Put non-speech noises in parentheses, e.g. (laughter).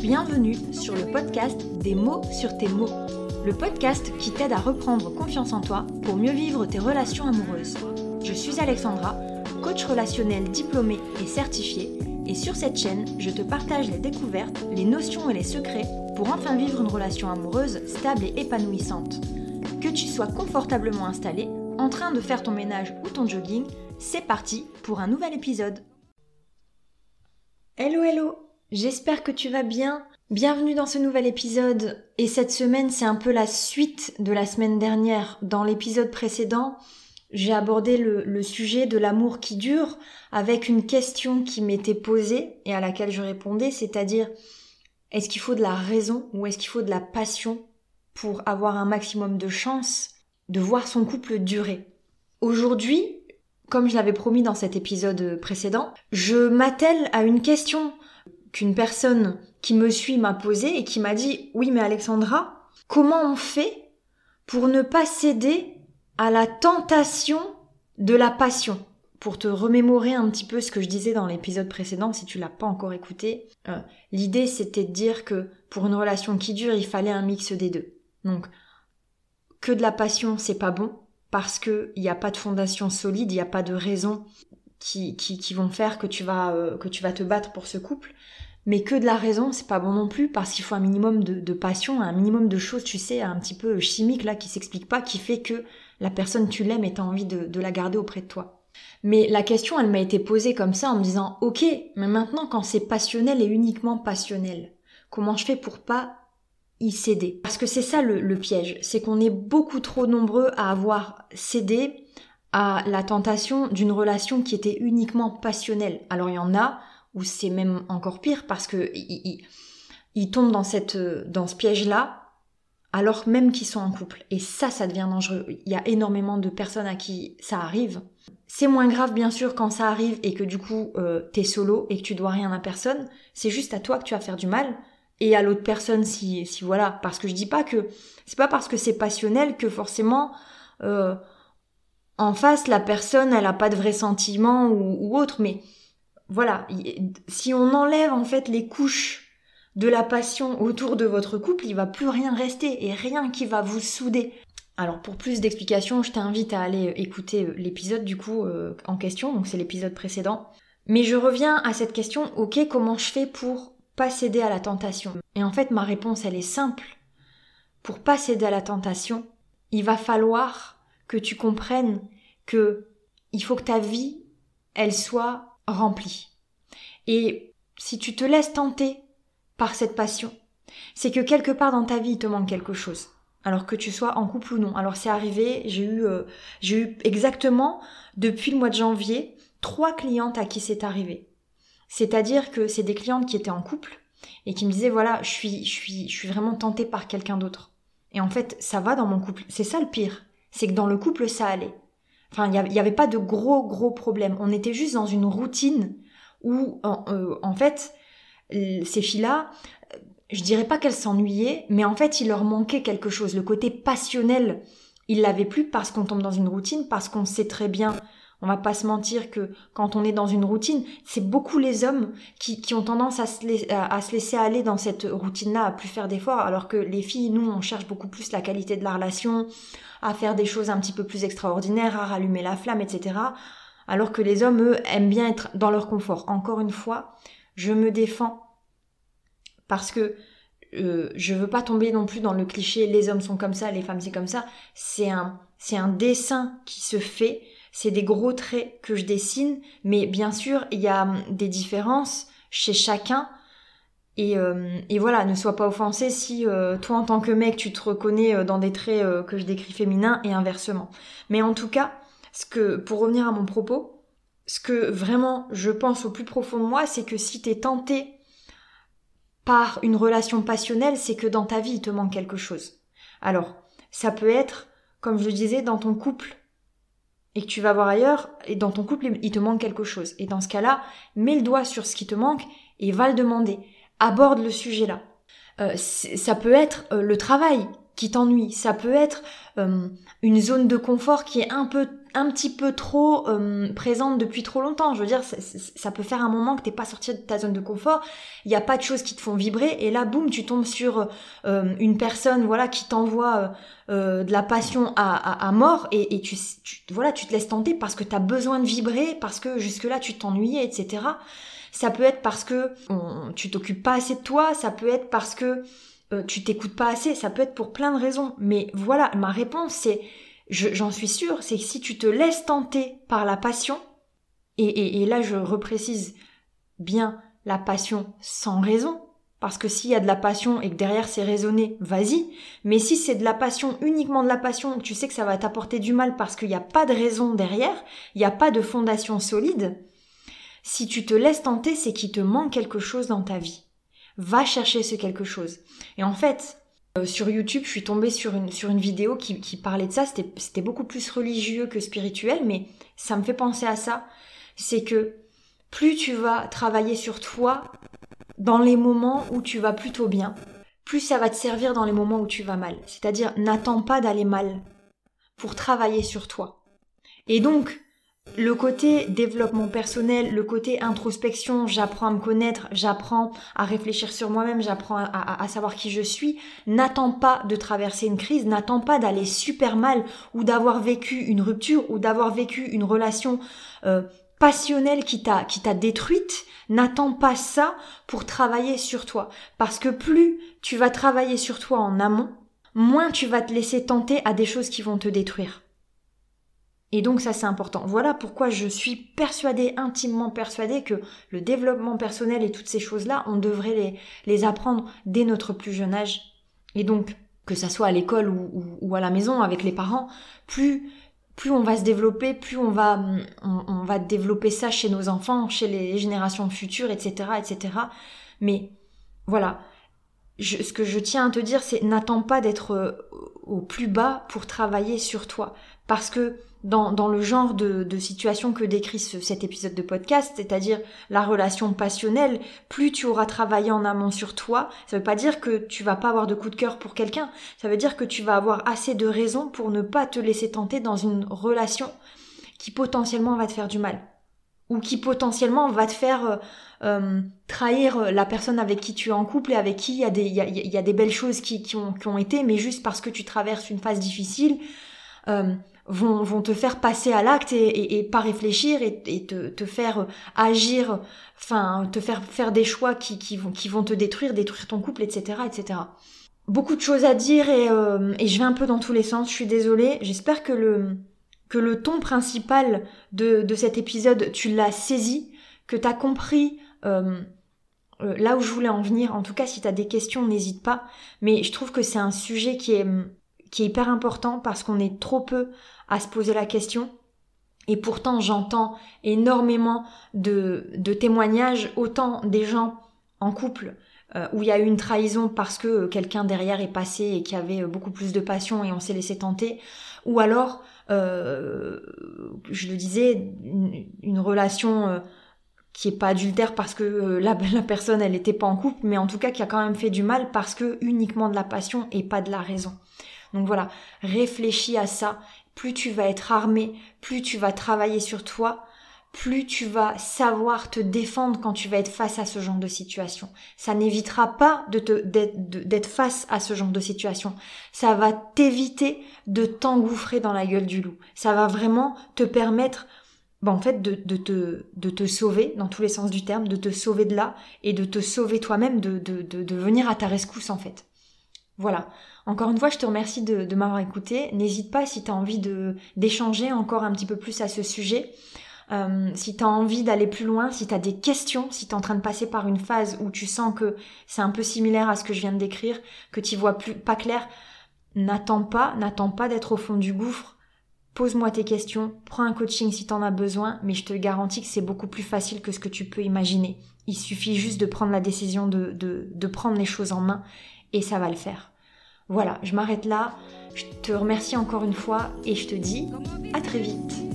Bienvenue sur le podcast Des mots sur tes mots, le podcast qui t'aide à reprendre confiance en toi pour mieux vivre tes relations amoureuses. Je suis Alexandra, coach relationnel diplômée et certifiée, et sur cette chaîne, je te partage les découvertes, les notions et les secrets pour enfin vivre une relation amoureuse stable et épanouissante. Que tu sois confortablement installé, en train de faire ton ménage ou ton jogging, c'est parti pour un nouvel épisode. Hello hello, j'espère que tu vas bien. Bienvenue dans ce nouvel épisode. Et cette semaine, c'est un peu la suite de la semaine dernière. Dans l'épisode précédent, j'ai abordé le, sujet de l'amour qui dure avec une question qui m'était posée et à laquelle je répondais, c'est-à-dire est-ce qu'il faut de la raison ou est-ce qu'il faut de la passion pour avoir un maximum de chance de voir son couple durer? Aujourd'hui, comme je l'avais promis dans cet épisode précédent, je m'attelle à une question qu'une personne qui me suit m'a posée et qui m'a dit Oui, mais Alexandra, comment on fait pour ne pas céder à la tentation de la passion? Pour te remémorer un petit peu ce que je disais dans l'épisode précédent, si tu l'as pas encore écouté, euh, l'idée c'était de dire que pour une relation qui dure, il fallait un mix des deux. Donc, que de la passion, c'est pas bon, parce que il n'y a pas de fondation solide, il n'y a pas de raison qui, qui, qui, vont faire que tu vas euh, que tu vas te battre pour ce couple. Mais que de la raison, c'est pas bon non plus, parce qu'il faut un minimum de, de, passion, un minimum de choses, tu sais, un petit peu chimique là, qui s'explique pas, qui fait que la personne tu l'aimes et t'as envie de, de la garder auprès de toi. Mais la question, elle m'a été posée comme ça en me disant, ok, mais maintenant quand c'est passionnel et uniquement passionnel, comment je fais pour pas y céder. Parce que c'est ça le, piège, c'est qu'on est beaucoup trop nombreux à avoir cédé à la tentation d'une relation qui était uniquement passionnelle. Alors il y en a où c'est même encore pire parce que ils, tombent dans cette dans ce piège là alors même qu'ils sont en couple. Et ça, ça devient dangereux. Il y a énormément de personnes à qui ça arrive. C'est moins grave bien sûr quand ça arrive et que du coup euh, t'es solo et que tu dois rien à personne. C'est juste à toi que tu vas faire du mal et à l'autre personne si, si voilà. Parce que je dis pas que c'est pas parce que c'est passionnel que forcément euh, en face la personne elle a pas de vrai sentiment ou, ou autre, mais voilà, si on enlève en fait les couches de la passion autour de votre couple, il va plus rien rester et rien qui va vous souder. Alors pour plus d'explications, je t'invite à aller écouter l'épisode du coup euh, en question, donc c'est l'épisode précédent. Mais je reviens à cette question, ok, comment je fais pour pas céder à la tentation Et en fait, ma réponse, elle est simple. Pour pas céder à la tentation, il va falloir que tu comprennes que il faut que ta vie, elle soit remplie. Et si tu te laisses tenter par cette passion, c'est que quelque part dans ta vie, il te manque quelque chose. Alors que tu sois en couple ou non. Alors c'est arrivé, j'ai eu, euh, j'ai eu exactement depuis le mois de janvier trois clientes à qui c'est arrivé. C'est-à-dire que c'est des clientes qui étaient en couple et qui me disaient voilà, je suis, je suis, vraiment tentée par quelqu'un d'autre. Et en fait, ça va dans mon couple. C'est ça le pire. C'est que dans le couple, ça allait. Enfin, il n'y avait pas de gros, gros problèmes. On était juste dans une routine où, en, euh, fait, ces filles-là, je dirais pas qu'elles s'ennuyaient, mais en fait, il leur manquait quelque chose. Le côté passionnel, ils l'avaient plus parce qu'on tombe dans une routine, parce qu'on sait très bien on va pas se mentir que quand on est dans une routine, c'est beaucoup les hommes qui, qui ont tendance à se, à se, laisser aller dans cette routine-là, à plus faire d'efforts, alors que les filles, nous, on cherche beaucoup plus la qualité de la relation, à faire des choses un petit peu plus extraordinaires, à rallumer la flamme, etc. Alors que les hommes, eux, aiment bien être dans leur confort. Encore une fois, je me défends parce que euh, je veux pas tomber non plus dans le cliché les hommes sont comme ça, les femmes c'est comme ça. C'est un, c'est un dessin qui se fait c'est des gros traits que je dessine, mais bien sûr, il y a hum, des différences chez chacun. Et, euh, et voilà, ne sois pas offensé si euh, toi en tant que mec tu te reconnais euh, dans des traits que je décris féminins et inversement. Mais en tout cas, ce que pour revenir à mon propos, ce que vraiment je pense au plus profond de moi, c'est que si t'es tenté par une relation passionnelle, c'est que dans ta vie il te manque quelque chose. Alors, ça peut être, comme je le disais, dans ton couple, et que tu vas voir ailleurs, et dans ton couple, il te manque quelque chose. Et dans ce cas-là, mets le doigt sur ce qui te manque et va le demander. Aborde le sujet là. Euh, ça peut être euh, le travail qui t'ennuie, ça peut être euh, une zone de confort qui est un peu un petit peu trop euh, présente depuis trop longtemps. Je veux dire, ça, peut faire un moment que t'es pas sorti de ta zone de confort. Il n'y a pas de choses qui te font vibrer et là, boum, tu tombes sur euh, une personne, voilà, qui t'envoie euh, de la passion à, mort et, tu, voilà, tu te laisses tenter parce que tu as besoin de vibrer, parce que jusque là tu t'ennuyais, etc. Ça peut être parce que tu t'occupes pas assez de toi. Ça peut être parce que tu t'écoutes pas assez. Ça peut être pour plein de raisons. Mais voilà, ma réponse c'est j'en suis sûre, c'est que si tu te laisses tenter par la passion, et, et, là je reprécise bien la passion sans raison, parce que s'il y a de la passion et que derrière c'est raisonné, vas-y. Mais si c'est de la passion, uniquement de la passion, tu sais que ça va t'apporter du mal parce qu'il n'y a pas de raison derrière, il n'y a pas de fondation solide, si tu te laisses tenter, c'est qu'il te manque quelque chose dans ta vie. Va chercher ce quelque chose. Et en fait, euh, sur YouTube, je suis tombée sur une, sur une vidéo qui, qui parlait de ça. C'était beaucoup plus religieux que spirituel, mais ça me fait penser à ça. C'est que plus tu vas travailler sur toi dans les moments où tu vas plutôt bien, plus ça va te servir dans les moments où tu vas mal. C'est-à-dire, n'attends pas d'aller mal pour travailler sur toi. Et donc, le côté développement personnel, le côté introspection, j'apprends à me connaître, j'apprends à réfléchir sur moi-même, j'apprends à, savoir qui je suis, n'attends pas de traverser une crise, n'attends pas d'aller super mal ou d'avoir vécu une rupture ou d'avoir vécu une relation euh, passionnelle qui t'a qui t'a détruite, n'attends pas ça pour travailler sur toi parce que plus tu vas travailler sur toi en amont, moins tu vas te laisser tenter à des choses qui vont te détruire. Et donc ça c'est important. Voilà pourquoi je suis persuadée, intimement persuadée que le développement personnel et toutes ces choses-là, on devrait les, les apprendre dès notre plus jeune âge. Et donc, que ça soit à l'école ou, ou, à la maison avec les parents, plus plus on va se développer, plus on va on, on, va développer ça chez nos enfants, chez les générations futures, etc., etc. Mais voilà, ce que je tiens à te dire, c'est n'attends pas d'être euh, au plus bas pour travailler sur toi, parce que dans, dans le genre de, de situation que décrit cet épisode de podcast, c'est-à-dire la relation passionnelle, plus tu auras travaillé en amont sur toi, ça veut pas dire que tu vas pas avoir de coup de cœur pour quelqu'un, ça veut dire que tu vas avoir assez de raisons pour ne pas te laisser tenter dans une relation qui potentiellement va te faire du mal. Ou qui potentiellement va te faire euh, euh trahir la personne avec qui tu es en couple et avec qui il y a des, y y a des belles choses qui, qui, ont, qui ont été, mais juste parce que tu traverses une phase difficile, euh, vont, vont te faire passer à l'acte et, pas réfléchir et, te, faire agir, enfin te faire faire des choix qui, vont, te détruire, détruire ton couple, etc. etc. Beaucoup de choses à dire et, euh, et je vais un peu dans tous les sens, je suis désolée. J'espère que le, que le ton principal de, de cet épisode, tu l'as saisi, que tu compris euh, euh, là où je voulais en venir. En tout cas, si tu as des questions, n'hésite pas. Mais je trouve que c'est un sujet qui est, qui est hyper important parce qu'on est trop peu à se poser la question. Et pourtant, j'entends énormément de, témoignages, autant des gens en couple euh, où il y a eu une trahison parce que quelqu'un derrière est passé et qui avait beaucoup plus de passion et on s'est laissé tenter, ou alors, euh, je le disais, une, relation euh, qui est pas adultère parce que la, (laughs) la, personne elle était pas en couple, mais en tout cas qui a quand même fait du mal parce que uniquement de la passion et pas de la raison. Donc voilà, réfléchis à ça. Plus tu vas être armé, plus tu vas travailler sur toi, plus tu vas savoir te défendre quand tu vas être face à ce genre de situation. Ça n'évitera pas de te, d'être face à ce genre de situation. Ça va t'éviter de t'engouffrer dans la gueule du loup. Ça va vraiment te permettre bah, en fait de, te, de te sauver dans tous les sens du terme, de te sauver de là et de te sauver toi-même, de, de, de venir à ta rescousse en fait. Voilà. Encore une fois, je te remercie de, m'avoir écouté. N'hésite pas si tu as envie d'échanger encore un petit peu plus à ce sujet. Euh, si tu as envie d'aller plus loin, si tu as des questions, si tu es en train de passer par une phase où tu sens que c'est un peu similaire à ce que je viens de décrire, que tu vois plus pas clair, n'attends pas, n'attends pas d'être au fond du gouffre. Pose-moi tes questions, prends un coaching si tu en as besoin, mais je te garantis que c'est beaucoup plus facile que ce que tu peux imaginer. Il suffit juste de prendre la décision de, de, de prendre les choses en main et ça va le faire. Voilà, je m'arrête là. Je te remercie encore une fois et je te dis à très vite.